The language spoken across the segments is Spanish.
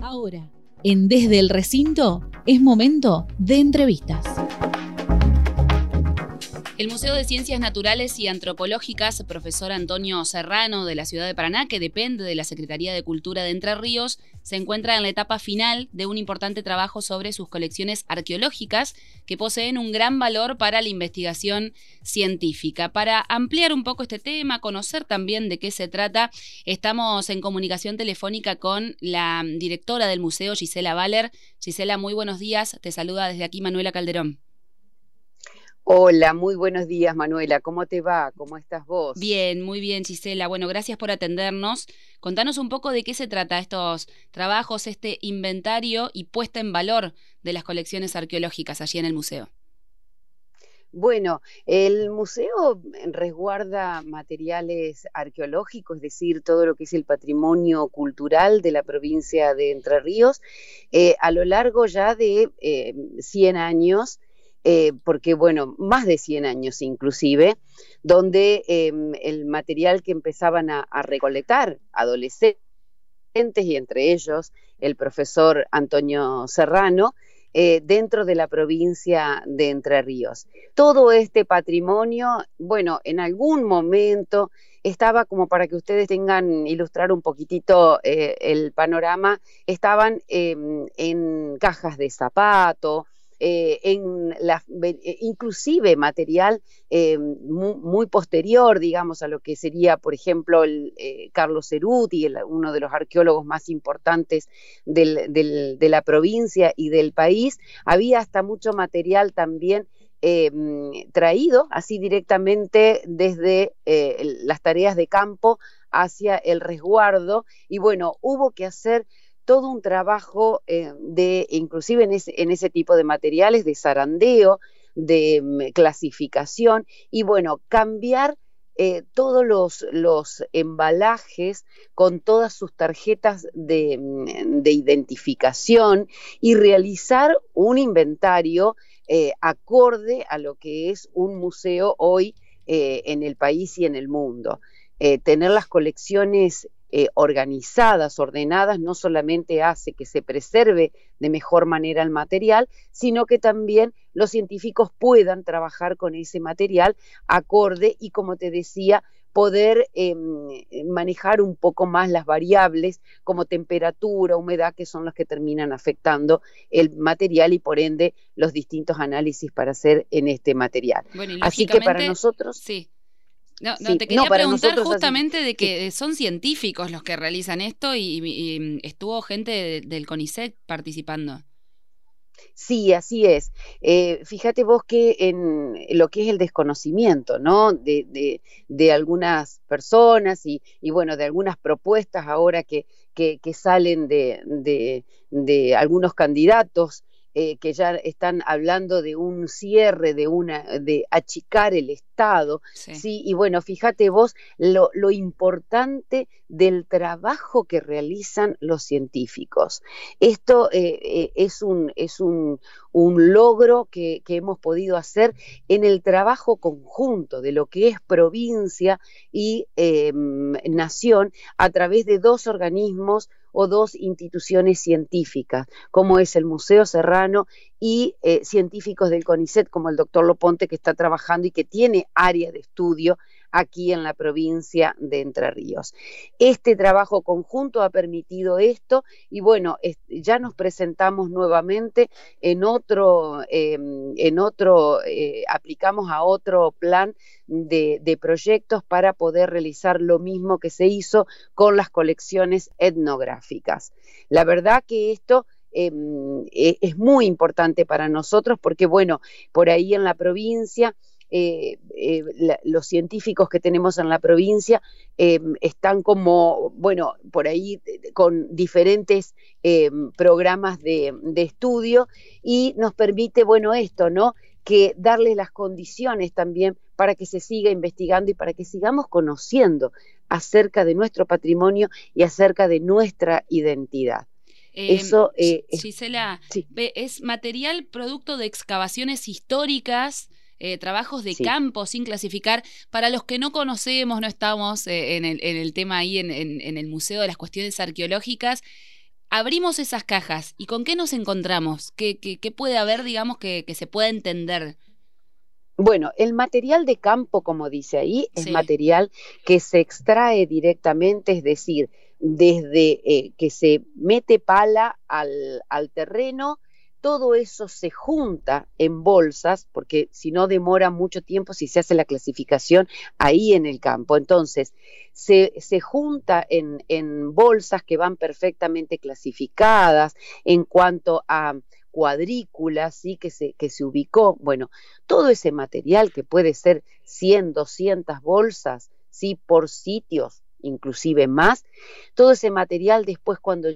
Ahora, en Desde el Recinto, es momento de entrevistas. El Museo de Ciencias Naturales y Antropológicas, profesor Antonio Serrano de la ciudad de Paraná, que depende de la Secretaría de Cultura de Entre Ríos, se encuentra en la etapa final de un importante trabajo sobre sus colecciones arqueológicas que poseen un gran valor para la investigación científica. Para ampliar un poco este tema, conocer también de qué se trata, estamos en comunicación telefónica con la directora del museo, Gisela Valer. Gisela, muy buenos días. Te saluda desde aquí Manuela Calderón. Hola, muy buenos días Manuela, ¿cómo te va? ¿Cómo estás vos? Bien, muy bien Gisela. Bueno, gracias por atendernos. Contanos un poco de qué se trata estos trabajos, este inventario y puesta en valor de las colecciones arqueológicas allí en el museo. Bueno, el museo resguarda materiales arqueológicos, es decir, todo lo que es el patrimonio cultural de la provincia de Entre Ríos, eh, a lo largo ya de 100 eh, años eh, porque bueno, más de 100 años inclusive, donde em, el material que empezaban a, recolectar adolescentes y entre ellos el profesor Antonio Serrano, eh, dentro de la provincia de Entre Ríos. Todo este patrimonio, bueno, en algún momento estaba como para que ustedes tengan ilustrar un poquitito eh, el panorama, estaban em, en cajas de zapato, eh, eh, inclusive material eh, muy, posterior, digamos, a lo que sería, por ejemplo, el, Carlos Ceruti, uno de los arqueólogos más importantes de la provincia y del país. Había hasta mucho material también traído así directamente desde las tareas de campo hacia el resguardo y bueno, hubo que hacer todo un trabajo eh, de, inclusive en ese, en ese, tipo de materiales, de zarandeo, de mm, clasificación y bueno, cambiar eh, todos los, los, embalajes con todas sus tarjetas de, mm, de identificación y realizar un inventario eh, acorde a lo que es un museo hoy en el país y en el mundo. tener las colecciones eh, organizadas, ordenadas, no solamente hace que se preserve de mejor manera el material, sino que también los científicos puedan trabajar con ese material acorde y, como te decía, poder em, manejar un poco más las variables como temperatura, humedad, que son las que terminan afectando el material y por ende los distintos análisis para hacer en este material. Así que para nosotros... Sí no, no te quería preguntar justamente de que son científicos los que realizan esto y, estuvo gente del CONICET participando. Sí, así es. Eh, fíjate vos que en lo que es el desconocimiento, ¿no? De, de, algunas personas y, y, bueno, de algunas propuestas ahora que, que, que salen de, de algunos candidatos eh, que ya están hablando de un cierre, de una, de achicar el Estado, sí. Y bueno, fíjate vos lo, lo, importante del trabajo que realizan los científicos. Esto eh, eh, es, un, es un, un logro que, que, hemos podido hacer en el trabajo conjunto de lo que es provincia y em, nación a través de dos organismos o dos instituciones científicas, como es el Museo Serrano y eh, científicos del CONICET, como el doctor Loponte, que está trabajando y que tiene área de estudio aquí en la provincia de Entre Ríos. Este trabajo conjunto ha permitido esto y bueno, ya nos presentamos nuevamente en otro, em, en otro, eh, aplicamos a otro plan de, proyectos para poder realizar lo mismo que se hizo con las colecciones etnográficas. La verdad que esto em, e, es muy importante para nosotros porque, bueno, por ahí en la provincia eh, eh, los científicos que tenemos en la provincia eh, están como, bueno, por ahí con diferentes programas de, estudio y nos permite, bueno, esto, ¿no? Que darles las condiciones también para que se siga investigando y para que sigamos conociendo acerca de nuestro patrimonio y acerca de nuestra identidad. Eso Gisela, es material producto de excavaciones históricas eh, trabajos de campo sin clasificar. Para los que no conocemos, no estamos eh, en, el, tema ahí en, el Museo de las Cuestiones Arqueológicas, abrimos esas cajas y con qué nos encontramos, qué, puede haber, digamos, que, se pueda entender. Bueno, el material de campo, como dice ahí, es material que se extrae directamente, es decir, desde eh, que se mete pala al, al terreno, todo eso se junta en bolsas, porque si no demora mucho tiempo si se hace la clasificación ahí en el campo. Entonces, se, junta en, bolsas que van perfectamente clasificadas en cuanto a cuadrículas, ¿sí? que, se, que se ubicó. Bueno, todo ese material que puede ser 100, 200 bolsas, ¿sí? por sitios, inclusive más, todo ese material después cuando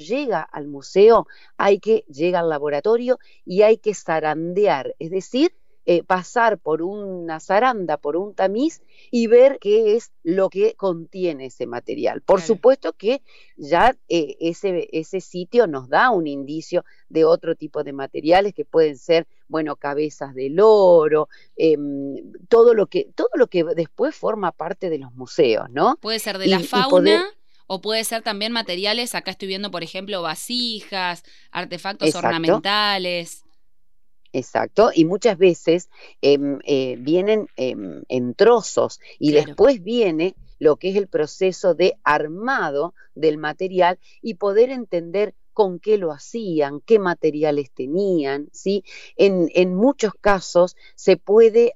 llega al museo, hay que llega al laboratorio y hay que zarandear, es decir, eh, pasar por una zaranda, por un tamiz y ver qué es lo que contiene ese material. Por supuesto que ya eh, ese, ese sitio nos da un indicio de otro tipo de materiales que pueden ser, bueno, cabezas de loro, em, todo, lo que, todo lo que después forma parte de los museos, ¿no? Puede ser de la fauna o puede ser también materiales, acá estoy viendo, por ejemplo, vasijas, artefactos ornamentales. Exacto, y muchas veces em, eh, vienen em, en trozos y después viene lo que es el proceso de armado del material y poder entender con qué lo hacían, qué materiales tenían, ¿sí? En, muchos casos se puede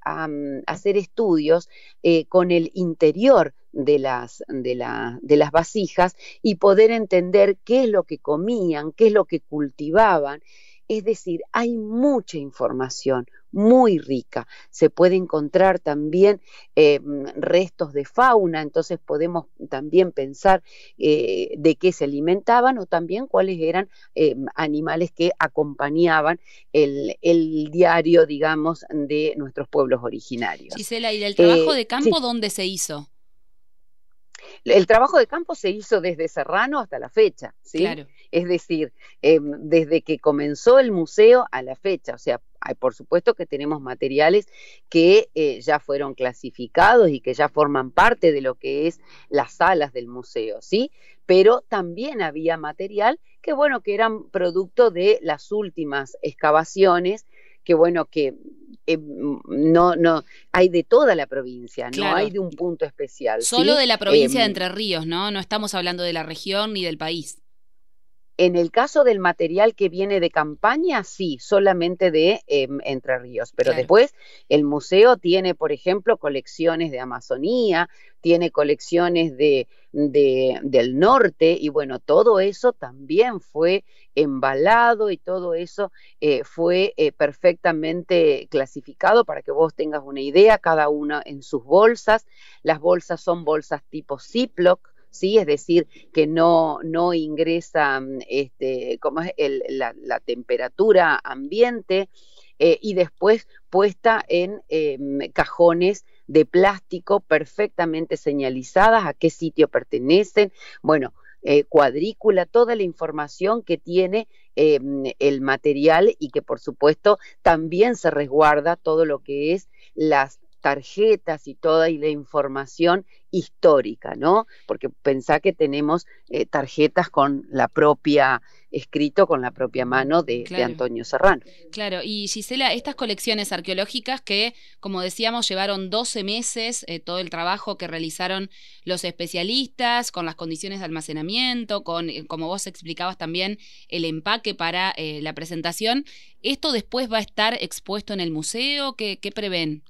hacer estudios eh, con el interior de las, de, de las vasijas y poder entender qué es lo que comían, qué es lo que cultivaban. Es decir, hay mucha información muy rica. Se puede encontrar también eh, restos de fauna, entonces podemos también pensar eh, de qué se alimentaban o también cuáles eran eh, animales que acompañaban el, diario, digamos, de nuestros pueblos originarios. Gisela, ¿y del trabajo de campo dónde se hizo? El trabajo de campo se hizo desde Serrano hasta la fecha, ¿sí? Es decir, em, desde que comenzó el museo a la fecha, o sea, hay, por supuesto que tenemos materiales que eh, ya fueron clasificados y que ya forman parte de lo que es las salas del museo, ¿sí? Pero también había material que, bueno, que eran producto de las últimas excavaciones, que, bueno, que eh, no, no, hay de toda la provincia, no hay de un punto especial. Solo de la provincia de em, Entre Ríos, ¿no? No estamos hablando de la región ni del país. En el caso del material que viene de campaña, sí, solamente de em, Entre Ríos, pero después el museo tiene, por ejemplo, colecciones de Amazonía, tiene colecciones de, del norte y bueno, todo eso también fue embalado y todo eso eh, fue eh, perfectamente clasificado para que vos tengas una idea, cada una en sus bolsas. Las bolsas son bolsas tipo Ziploc, ¿sí? Es decir, que no, no ingresa mm, este, como es la, temperatura ambiente eh, y después puesta en em, cajones de plástico perfectamente señalizadas a qué sitio pertenecen. Bueno, eh, cuadrícula, toda la información que tiene em, el material y que por supuesto también se resguarda todo lo que es las tarjetas y toda la información histórica, ¿no? Porque pensá que tenemos eh, tarjetas con la propia, escrito con la propia mano de, Antonio Serrano. Claro, y Gisela, estas colecciones arqueológicas que, como decíamos, llevaron 12 meses, eh, todo el trabajo que realizaron los especialistas, con las condiciones de almacenamiento, con, eh, como vos explicabas también, el empaque para la presentación, ¿esto después va a estar expuesto en el museo? ¿Qué, qué prevén?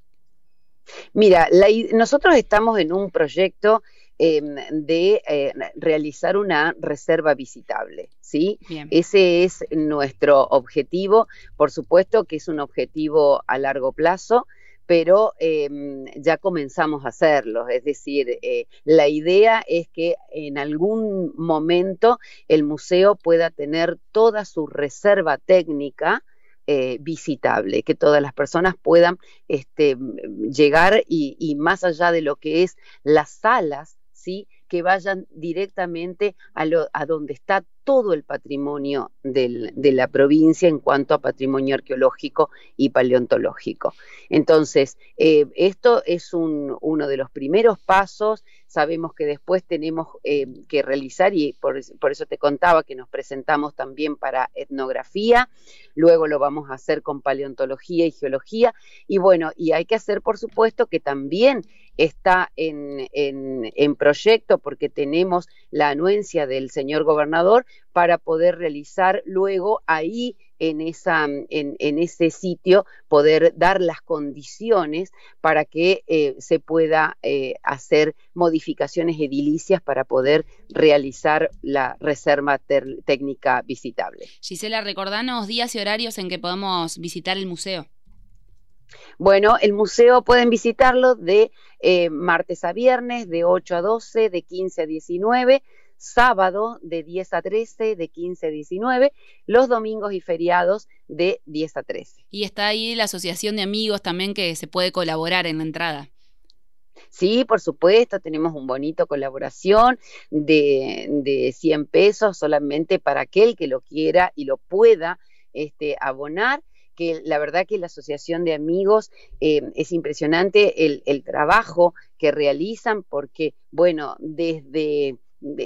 Mira, nosotros estamos en un proyecto em, de eh, realizar una reserva visitable, ¿sí? Ese es nuestro objetivo, por supuesto que es un objetivo a largo plazo, pero em, ya comenzamos a hacerlo. Es decir, eh, la idea es que en algún momento el museo pueda tener toda su reserva técnica eh, visitable, que todas las personas puedan este, llegar y, más allá de lo que es las salas, ¿sí? que vayan directamente a, lo, a donde está todo el patrimonio de la provincia en cuanto a patrimonio arqueológico y paleontológico. Entonces, eh, esto es uno de los primeros pasos. Sabemos que después tenemos eh, que realizar, y por, por, eso te contaba que nos presentamos también para etnografía, luego lo vamos a hacer con paleontología y geología, y bueno, y hay que hacer, por supuesto, que también está en, en, proyecto porque tenemos la anuencia del señor gobernador para poder realizar luego ahí en, esa, en, en ese sitio, poder dar las condiciones para que eh, se pueda eh, hacer modificaciones edilicias para poder realizar la reserva técnica visitable. Gisela, recordanos días y horarios en que podamos visitar el museo. Bueno, el museo pueden visitarlo de eh, martes a viernes, de 8 a 12, de 15 a 19, sábado de 10 a 13, de 15 a 19, los domingos y feriados de 10 a 13. Y está ahí la asociación de amigos también que se puede colaborar en la entrada. Sí, por supuesto, tenemos un bonito colaboración de, de 100 pesos solamente para aquel que lo quiera y lo pueda este, abonar que la verdad que la Asociación de Amigos eh, es impresionante el, trabajo que realizan porque, bueno, desde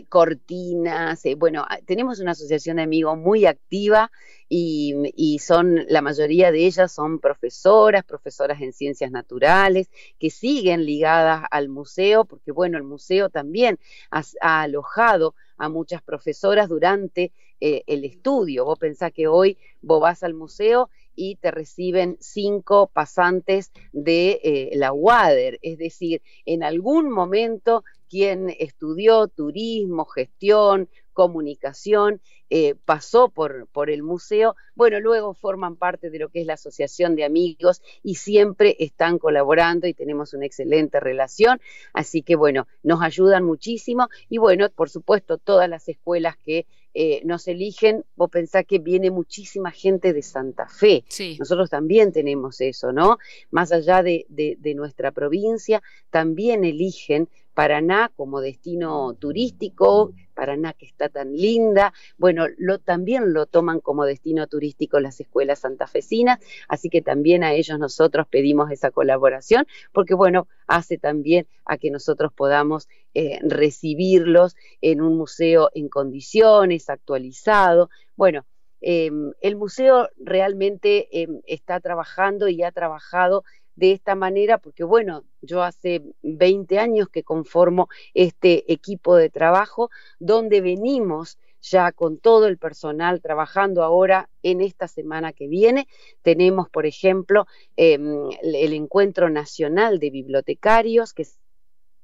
cortinas, eh, bueno, ah, tenemos una asociación de amigos muy activa y, y, son, la mayoría de ellas son profesoras, profesoras en ciencias naturales, que siguen ligadas al museo, porque bueno, el museo también ha, alojado a muchas profesoras durante eh, el estudio. Vos pensás que hoy vos vas al museo y te reciben cinco pasantes de eh, la WADER, es decir, en algún momento quien estudió turismo, gestión, comunicación, eh, pasó por, por el museo, bueno, luego forman parte de lo que es la Asociación de Amigos y siempre están colaborando y tenemos una excelente relación, así que bueno, nos ayudan muchísimo y bueno, por supuesto, todas las escuelas que eh, nos eligen, vos pensás que viene muchísima gente de Santa Fe. Nosotros también tenemos eso, ¿no? Más allá de, de nuestra provincia, también eligen Paraná como destino turístico, Paraná que está tan linda, bueno, lo, también lo toman como destino turístico las escuelas santafesinas, así que también a ellos nosotros pedimos esa colaboración, porque bueno, hace también a que nosotros podamos eh, recibirlos en un museo en condiciones, actualizado, bueno. Em, el museo realmente em, está trabajando y ha trabajado de esta manera, porque bueno, yo hace 20 años que conformo este equipo de trabajo donde venimos ya con todo el personal trabajando ahora en esta semana que viene. Tenemos, por ejemplo, em, el Encuentro Nacional de Bibliotecarios, que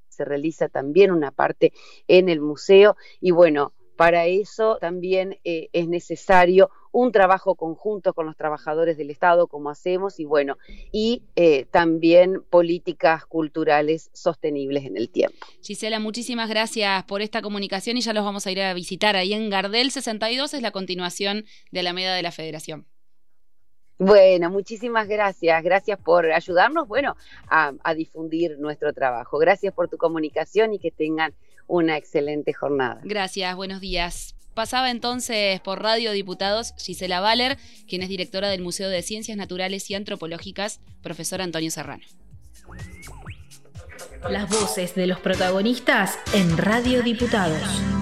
se realiza también una parte en el museo. Y bueno, para eso también eh, es necesario un trabajo conjunto con los trabajadores del Estado, como hacemos, y bueno, y eh, también políticas culturales sostenibles en el tiempo. Gisela, muchísimas gracias por esta comunicación y ya los vamos a ir a visitar ahí en Gardel 62, es la continuación de la Meda de la Federación. Bueno, muchísimas gracias. Gracias por ayudarnos, bueno, a difundir nuestro trabajo. Gracias por tu comunicación y que tengan una excelente jornada. Gracias, buenos días. Pasaba entonces por Radio Diputados Gisela Valer, quien es directora del Museo de Ciencias Naturales y Antropológicas, profesor Antonio Serrano. Las voces de los protagonistas en Radio Diputados.